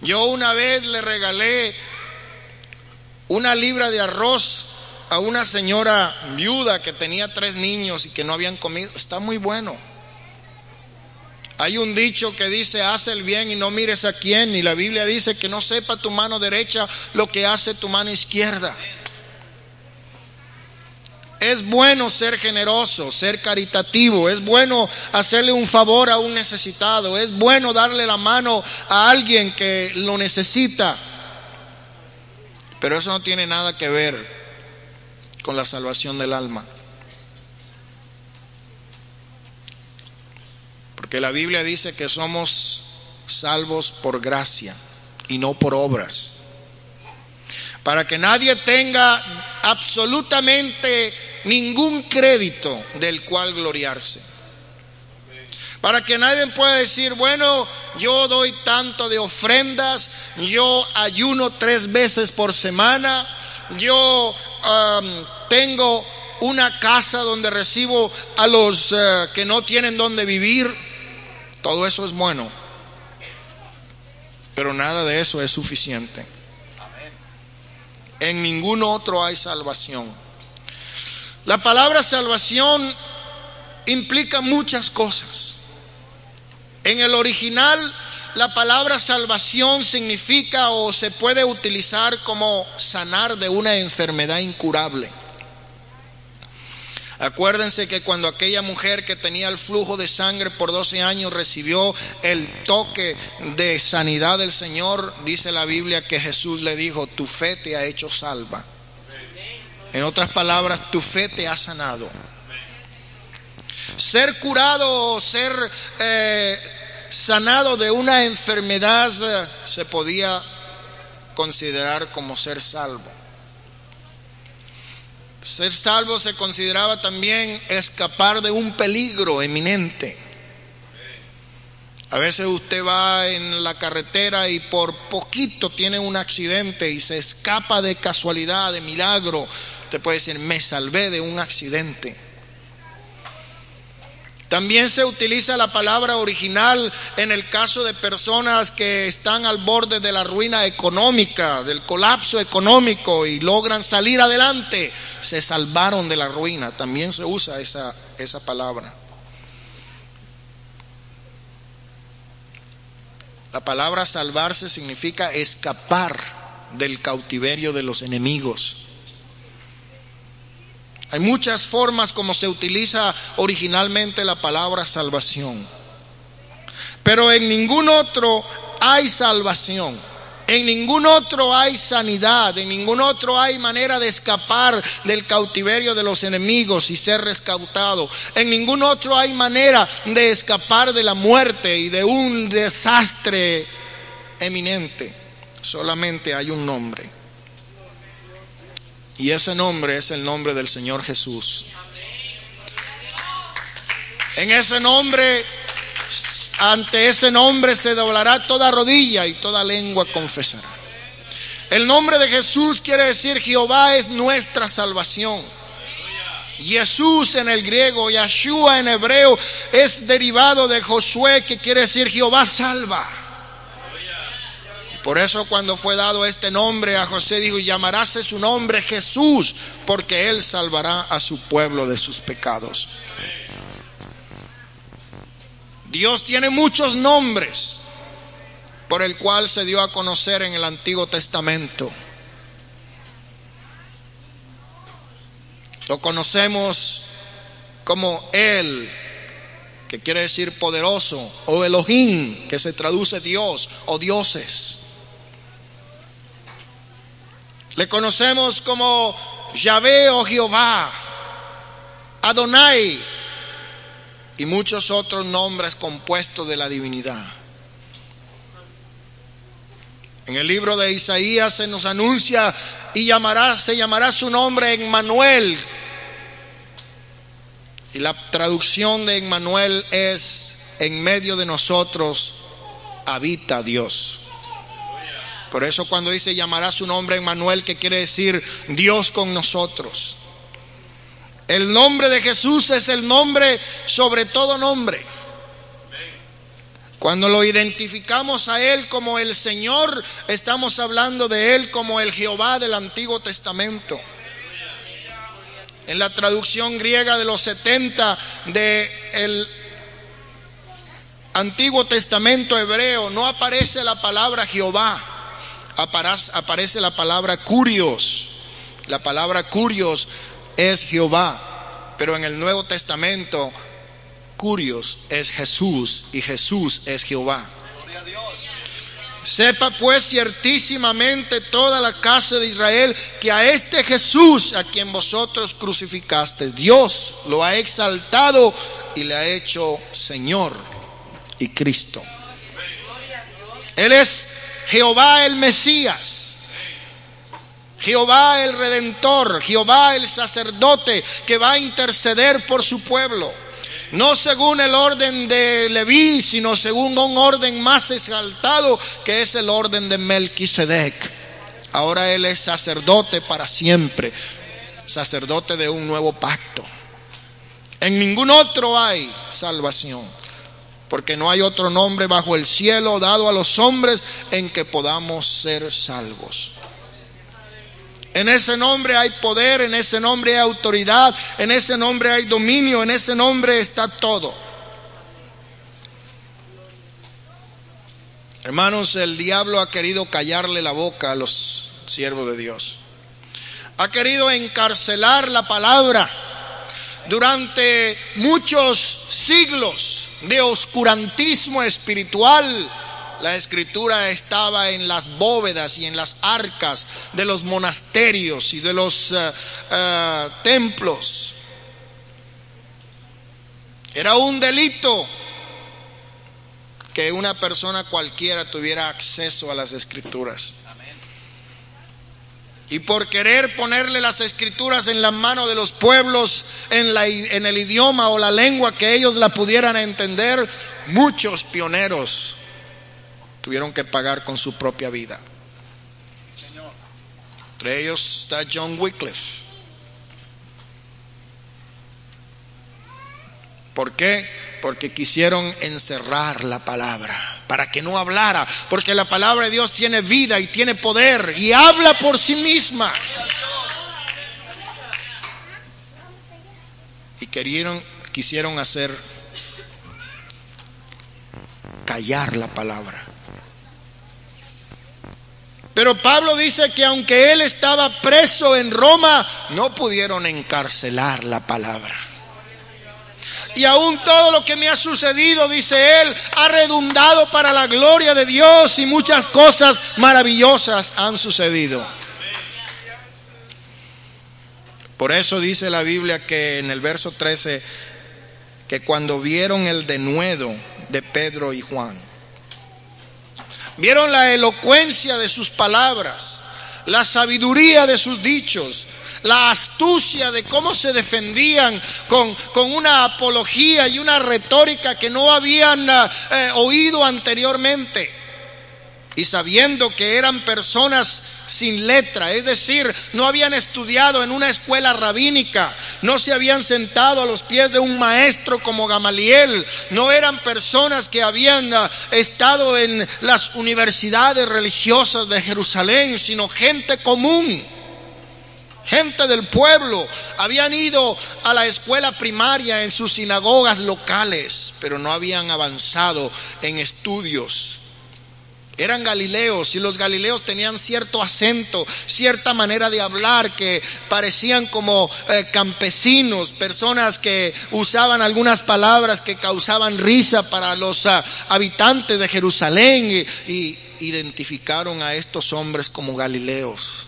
Yo una vez le regalé una libra de arroz a una señora viuda que tenía tres niños y que no habían comido. Está muy bueno. Hay un dicho que dice, haz el bien y no mires a quién. Y la Biblia dice que no sepa tu mano derecha lo que hace tu mano izquierda. Es bueno ser generoso, ser caritativo, es bueno hacerle un favor a un necesitado, es bueno darle la mano a alguien que lo necesita. Pero eso no tiene nada que ver con la salvación del alma. Porque la Biblia dice que somos salvos por gracia y no por obras. Para que nadie tenga absolutamente ningún crédito del cual gloriarse. Para que nadie pueda decir, bueno, yo doy tanto de ofrendas, yo ayuno tres veces por semana, yo tengo una casa donde recibo a los eh, que no tienen donde vivir. Todo eso es bueno. Pero nada de eso es suficiente. En ningún otro hay salvación. La palabra salvación implica muchas cosas. En el original, la palabra salvación significa o se puede utilizar como sanar de una enfermedad incurable. Acuérdense que cuando aquella mujer que tenía el flujo de sangre por 12 años recibió el toque de sanidad del Señor, dice la Biblia que Jesús le dijo, tu fe te ha hecho salva. En otras palabras, tu fe te ha sanado. Ser curado o ser eh, sanado de una enfermedad eh, se podía considerar como ser salvo. Ser salvo se consideraba también escapar de un peligro eminente. A veces usted va en la carretera y por poquito tiene un accidente y se escapa de casualidad, de milagro. Usted puede decir, me salvé de un accidente. También se utiliza la palabra original en el caso de personas que están al borde de la ruina económica, del colapso económico y logran salir adelante. Se salvaron de la ruina. También se usa esa, esa palabra. La palabra salvarse significa escapar del cautiverio de los enemigos. Hay muchas formas como se utiliza originalmente la palabra salvación. Pero en ningún otro hay salvación. En ningún otro hay sanidad, en ningún otro hay manera de escapar del cautiverio de los enemigos y ser rescatado. En ningún otro hay manera de escapar de la muerte y de un desastre eminente. Solamente hay un nombre. Y ese nombre es el nombre del Señor Jesús. En ese nombre, ante ese nombre se doblará toda rodilla y toda lengua confesará. El nombre de Jesús quiere decir Jehová es nuestra salvación. Jesús en el griego, Yeshua en hebreo, es derivado de Josué que quiere decir Jehová salva. Por eso cuando fue dado este nombre a José dijo, llamaráse su nombre Jesús, porque él salvará a su pueblo de sus pecados. Dios tiene muchos nombres por el cual se dio a conocer en el Antiguo Testamento. Lo conocemos como Él, que quiere decir poderoso, o Elohim, que se traduce Dios o dioses. Le conocemos como Yahvé o Jehová, Adonai y muchos otros nombres compuestos de la divinidad. En el libro de Isaías se nos anuncia y llamará, se llamará su nombre Emmanuel. Y la traducción de Emmanuel es en medio de nosotros habita Dios. Por eso cuando dice llamará su nombre Emmanuel, que quiere decir Dios con nosotros. El nombre de Jesús es el nombre sobre todo nombre. Cuando lo identificamos a Él como el Señor, estamos hablando de Él como el Jehová del Antiguo Testamento. En la traducción griega de los 70 del Antiguo Testamento hebreo no aparece la palabra Jehová aparece la palabra curios. La palabra curios es Jehová, pero en el Nuevo Testamento curios es Jesús y Jesús es Jehová. Sepa pues ciertísimamente toda la casa de Israel que a este Jesús a quien vosotros crucificaste, Dios lo ha exaltado y le ha hecho Señor y Cristo. Él es Jehová el Mesías. Jehová el Redentor, Jehová el sacerdote que va a interceder por su pueblo. No según el orden de Leví, sino según un orden más exaltado que es el orden de Melquisedec. Ahora él es sacerdote para siempre, sacerdote de un nuevo pacto. En ningún otro hay salvación porque no hay otro nombre bajo el cielo dado a los hombres en que podamos ser salvos. En ese nombre hay poder, en ese nombre hay autoridad, en ese nombre hay dominio, en ese nombre está todo. Hermanos, el diablo ha querido callarle la boca a los siervos de Dios. Ha querido encarcelar la palabra durante muchos siglos de oscurantismo espiritual. La escritura estaba en las bóvedas y en las arcas de los monasterios y de los eh, eh, templos. Era un delito que una persona cualquiera tuviera acceso a las escrituras. Y por querer ponerle las escrituras en la mano de los pueblos, en, la, en el idioma o la lengua que ellos la pudieran entender, muchos pioneros tuvieron que pagar con su propia vida. Entre ellos está John Wycliffe. ¿Por qué? Porque quisieron encerrar la palabra, para que no hablara, porque la palabra de Dios tiene vida y tiene poder y habla por sí misma. Y querieron, quisieron hacer callar la palabra. Pero Pablo dice que aunque él estaba preso en Roma, no pudieron encarcelar la palabra. Y aún todo lo que me ha sucedido, dice él, ha redundado para la gloria de Dios y muchas cosas maravillosas han sucedido. Por eso dice la Biblia que en el verso 13, que cuando vieron el denuedo de Pedro y Juan, vieron la elocuencia de sus palabras, la sabiduría de sus dichos, la astucia de cómo se defendían con, con una apología y una retórica que no habían eh, oído anteriormente. Y sabiendo que eran personas sin letra, es decir, no habían estudiado en una escuela rabínica, no se habían sentado a los pies de un maestro como Gamaliel, no eran personas que habían ah, estado en las universidades religiosas de Jerusalén, sino gente común. Gente del pueblo habían ido a la escuela primaria en sus sinagogas locales, pero no habían avanzado en estudios eran galileos y los galileos tenían cierto acento, cierta manera de hablar que parecían como eh, campesinos, personas que usaban algunas palabras que causaban risa para los ah, habitantes de Jerusalén y identificaron a estos hombres como galileos.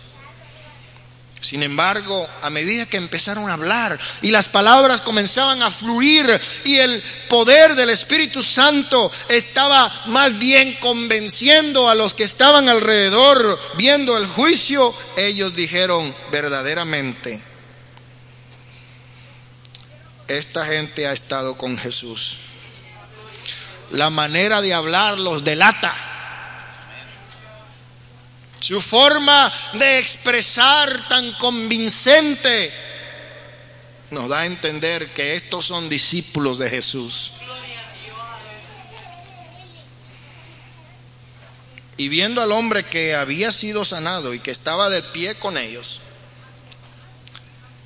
Sin embargo, a medida que empezaron a hablar y las palabras comenzaban a fluir y el poder del Espíritu Santo estaba más bien convenciendo a los que estaban alrededor viendo el juicio, ellos dijeron verdaderamente, esta gente ha estado con Jesús. La manera de hablar los delata. Su forma de expresar tan convincente nos da a entender que estos son discípulos de Jesús. Y viendo al hombre que había sido sanado y que estaba de pie con ellos,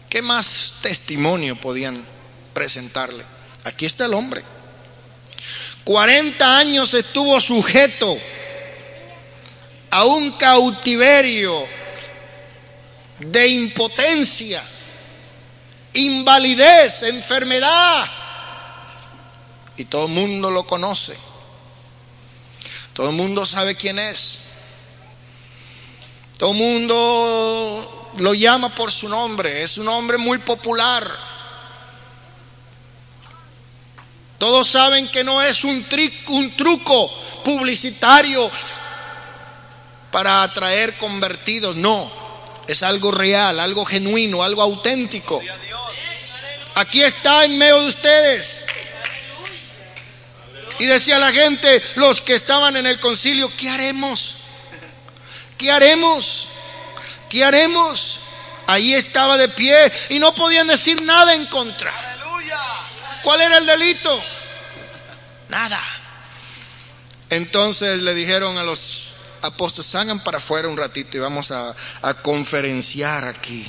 ¿qué más testimonio podían presentarle? Aquí está el hombre. 40 años estuvo sujeto a un cautiverio de impotencia, invalidez, enfermedad. Y todo el mundo lo conoce. Todo el mundo sabe quién es. Todo el mundo lo llama por su nombre. Es un hombre muy popular. Todos saben que no es un, un truco publicitario para atraer convertidos, no, es algo real, algo genuino, algo auténtico. Aquí está en medio de ustedes. Y decía la gente, los que estaban en el concilio, ¿qué haremos? ¿Qué haremos? ¿Qué haremos? Ahí estaba de pie y no podían decir nada en contra. ¿Cuál era el delito? Nada. Entonces le dijeron a los apóstoles, salgan para afuera un ratito y vamos a, a conferenciar aquí.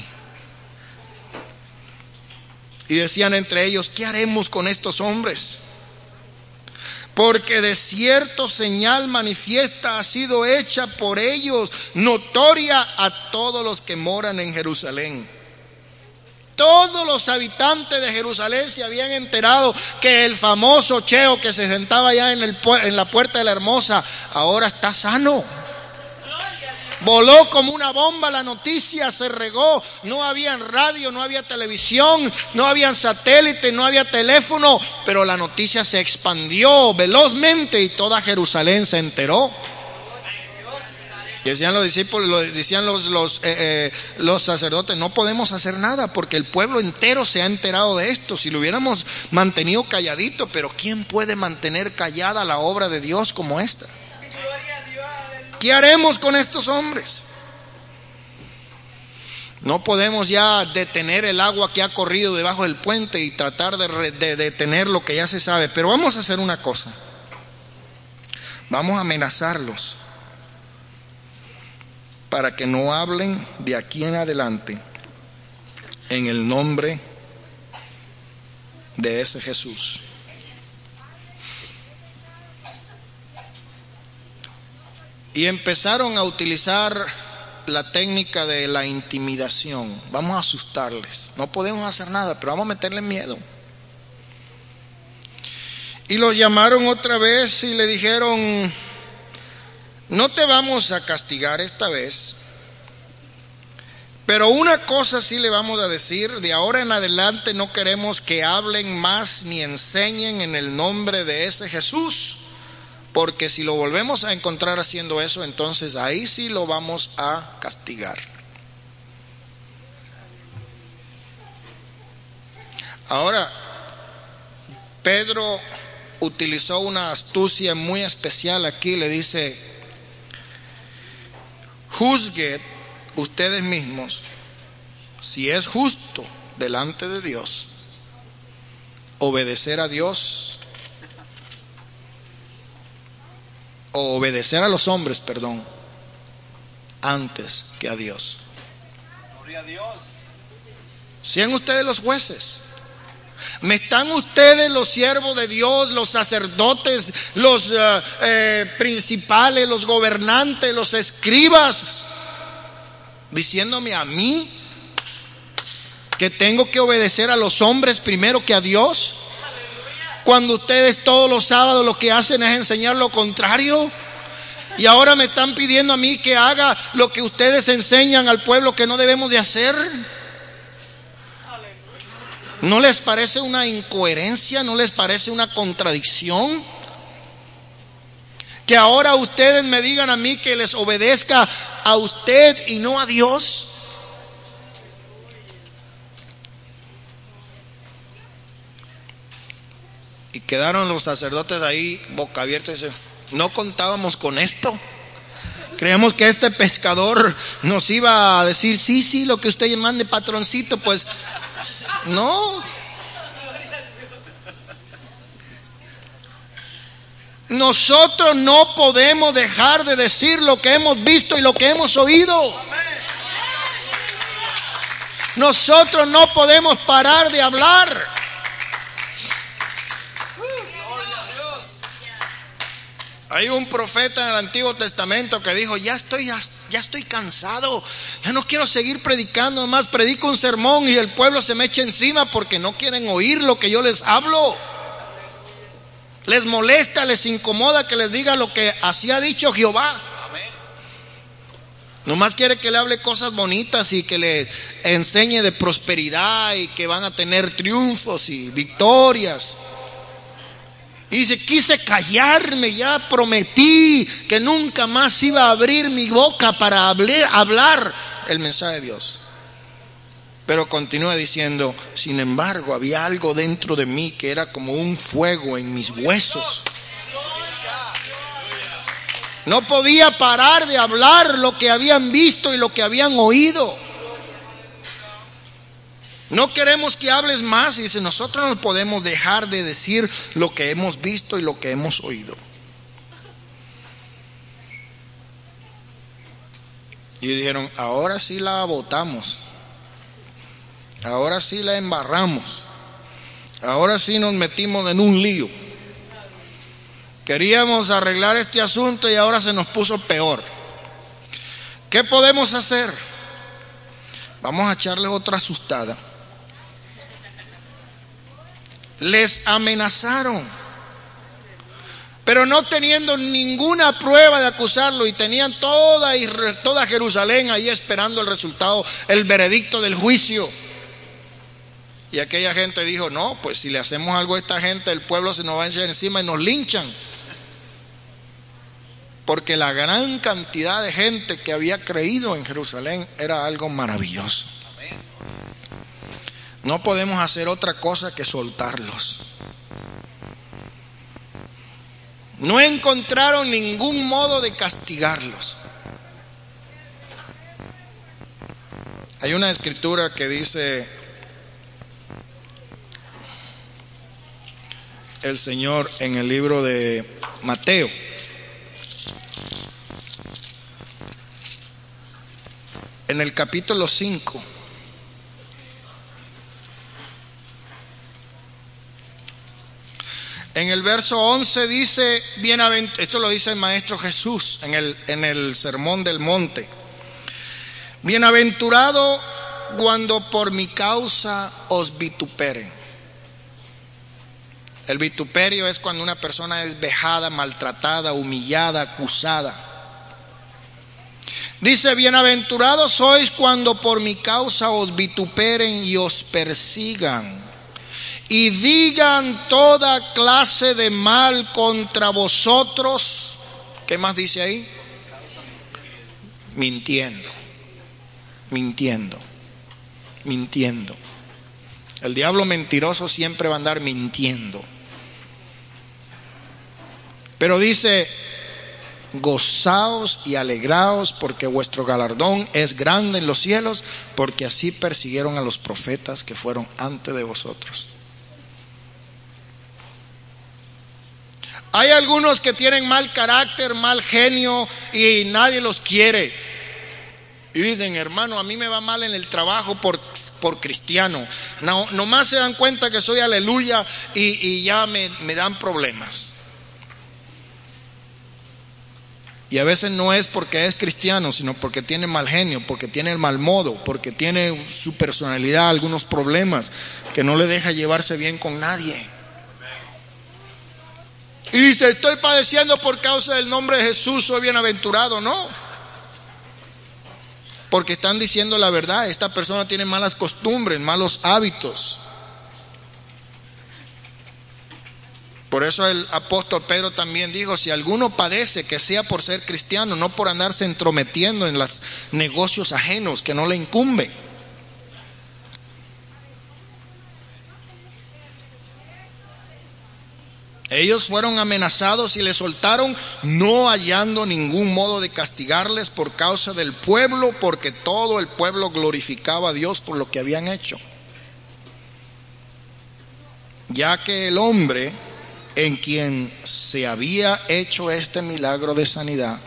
Y decían entre ellos, ¿qué haremos con estos hombres? Porque de cierto señal manifiesta ha sido hecha por ellos, notoria a todos los que moran en Jerusalén. Todos los habitantes de Jerusalén se habían enterado que el famoso Cheo que se sentaba allá en, el, en la puerta de la hermosa ahora está sano. Voló como una bomba la noticia, se regó, no había radio, no había televisión, no había satélite, no había teléfono, pero la noticia se expandió velozmente y toda Jerusalén se enteró. Decían los discípulos, decían los, los, eh, eh, los sacerdotes, no podemos hacer nada porque el pueblo entero se ha enterado de esto. Si lo hubiéramos mantenido calladito, pero ¿quién puede mantener callada la obra de Dios como esta? ¿Qué haremos con estos hombres? No podemos ya detener el agua que ha corrido debajo del puente y tratar de, detener lo que ya se sabe. Pero vamos a hacer una cosa. Vamos a amenazarlos para que no hablen de aquí en adelante en el nombre de ese Jesús. Y empezaron a utilizar la técnica de la intimidación. Vamos a asustarles. No podemos hacer nada, pero vamos a meterle miedo. Y los llamaron otra vez y le dijeron, no te vamos a castigar esta vez, pero una cosa sí le vamos a decir, de ahora en adelante no queremos que hablen más ni enseñen en el nombre de ese Jesús porque si lo volvemos a encontrar haciendo eso, entonces ahí sí lo vamos a castigar. Ahora, Pedro utilizó una astucia muy especial aquí, le dice, juzgue ustedes mismos si es justo delante de Dios obedecer a Dios o obedecer a los hombres, perdón, antes que a Dios. Gloria a Dios. Sean ustedes los jueces. ¿Me están ustedes los siervos de Dios, los sacerdotes, los eh, eh, principales, los gobernantes, los escribas, diciéndome a mí que tengo que obedecer a los hombres primero que a Dios? Cuando ustedes todos los sábados lo que hacen es enseñar lo contrario? Y ahora me están pidiendo a mí que haga lo que ustedes enseñan al pueblo que no debemos de hacer. ¿No les parece una incoherencia? ¿No les parece una contradicción? Que ahora ustedes me digan a mí que les obedezca a usted y no a Dios. Y quedaron los sacerdotes ahí boca abierta y no contábamos con esto. Creemos que este pescador nos iba a decir, sí, sí, lo que usted mande, patroncito, pues no. Nosotros no podemos dejar de decir lo que hemos visto y lo que hemos oído. Nosotros no podemos parar de hablar. Hay un profeta en el Antiguo Testamento que dijo, ya estoy, ya, estoy cansado, ya no quiero seguir predicando más, predico un sermón y el pueblo se me echa encima porque no quieren oír lo que yo les hablo. Les molesta, les incomoda que les diga lo que así ha dicho Jehová. Nomás quiere que le hable cosas bonitas y que le enseñe de prosperidad y que van a tener triunfos y victorias. Y dice, quise callarme, ya prometí que nunca más iba a abrir mi boca para hablar el mensaje de Dios. Pero continúa diciendo, sin embargo, había algo dentro de mí que era como un fuego en mis huesos. No podía parar de hablar lo que habían visto y lo que habían oído. No queremos que hables más. Y dice, nosotros no podemos dejar de decir lo que hemos visto y lo que hemos oído. Y dijeron, ahora sí la votamos. Ahora sí la embarramos. Ahora sí nos metimos en un lío. Queríamos arreglar este asunto y ahora se nos puso peor. ¿Qué podemos hacer? Vamos a echarle otra asustada les amenazaron. Pero no teniendo ninguna prueba de acusarlo y tenían toda, toda Jerusalén ahí esperando el resultado, el veredicto del juicio. Y aquella gente dijo, no, pues si le hacemos algo a esta gente, el pueblo se nos va a echar encima y nos linchan. Porque la gran cantidad de gente que había creído en Jerusalén era algo maravilloso. No podemos hacer otra cosa que soltarlos. No encontraron ningún modo de castigarlos. Hay una escritura que dice el Señor en el libro de Mateo. En el capítulo 5. En el verso 11 dice, esto lo dice el Maestro Jesús en el, en el Sermón del Monte. Bienaventurado cuando por mi causa os vituperen. El vituperio es cuando una persona es vejada, maltratada, humillada, acusada. Dice, bienaventurados sois cuando por mi causa os vituperen y os persigan y digan toda clase de mal contra vosotros. ¿Qué más dice ahí? Mintiendo mintiendo, mintiendo. El diablo mentiroso siempre va a andar mintiendo. Pero dice, gozaos y alegraos porque vuestro galardón es grande en los cielos, porque así persiguieron a los profetas que fueron antes de vosotros. Hay algunos que tienen mal carácter, mal genio y nadie los quiere. Y dicen, hermano, a mí me va mal en el trabajo por, por cristiano. No, nomás se dan cuenta que soy aleluya y, ya me, me dan problemas. Y a veces no es porque es cristiano, sino porque tiene mal genio, porque tiene el mal modo, porque tiene su personalidad, algunos problemas, que no le deja llevarse bien con nadie. Y dice, estoy padeciendo por causa del nombre de Jesús, soy bienaventurado. No porque están diciendo la verdad. Esta persona tiene malas costumbres, malos hábitos. Por eso el apóstol Pedro también dijo, si alguno padece, que sea por ser cristiano, no por andarse entrometiendo en los negocios ajenos que no le incumben. Ellos fueron amenazados y les soltaron, no hallando ningún modo de castigarles por causa del pueblo, porque todo el pueblo glorificaba a Dios por lo que habían hecho. Ya que el hombre en quien se había hecho este milagro de sanidad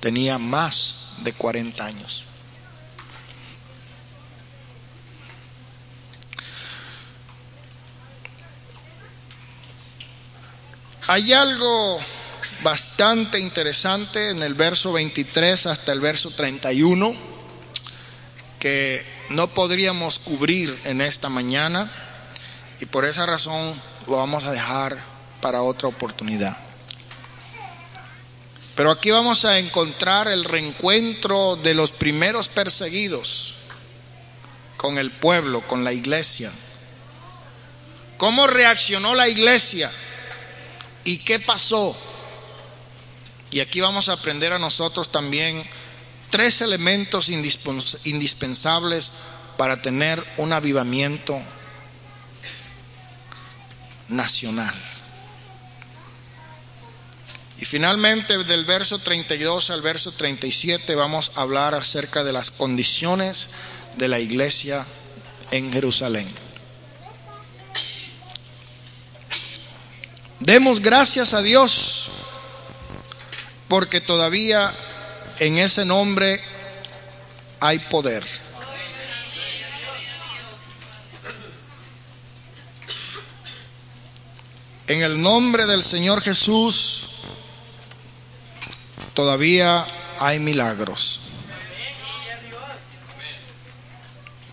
tenía más de 40 años. Hay algo bastante interesante en el verso 23 hasta el verso 31 que no podríamos cubrir en esta mañana y por esa razón lo vamos a dejar para otra oportunidad. Pero aquí vamos a encontrar el reencuentro de los primeros perseguidos con el pueblo, con la iglesia. ¿Cómo reaccionó la iglesia? ¿Y qué pasó? Y aquí vamos a aprender a nosotros también tres elementos indispensables para tener un avivamiento nacional. Y finalmente del verso 32 al verso 37 vamos a hablar acerca de las condiciones de la iglesia en Jerusalén. Demos gracias a Dios porque todavía en ese nombre hay poder. En el nombre del Señor Jesús todavía hay milagros.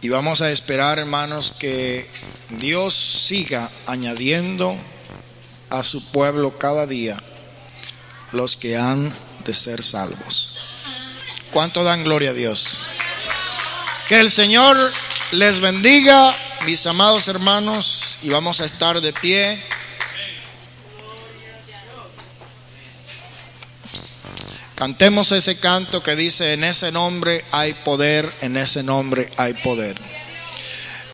Y vamos a esperar, hermanos, que Dios siga añadiendo a su pueblo cada día los que han de ser salvos. ¿Cuánto dan gloria a Dios? Que el Señor les bendiga, mis amados hermanos, y vamos a estar de pie. Cantemos ese canto que dice, en ese nombre hay poder, en ese nombre hay poder.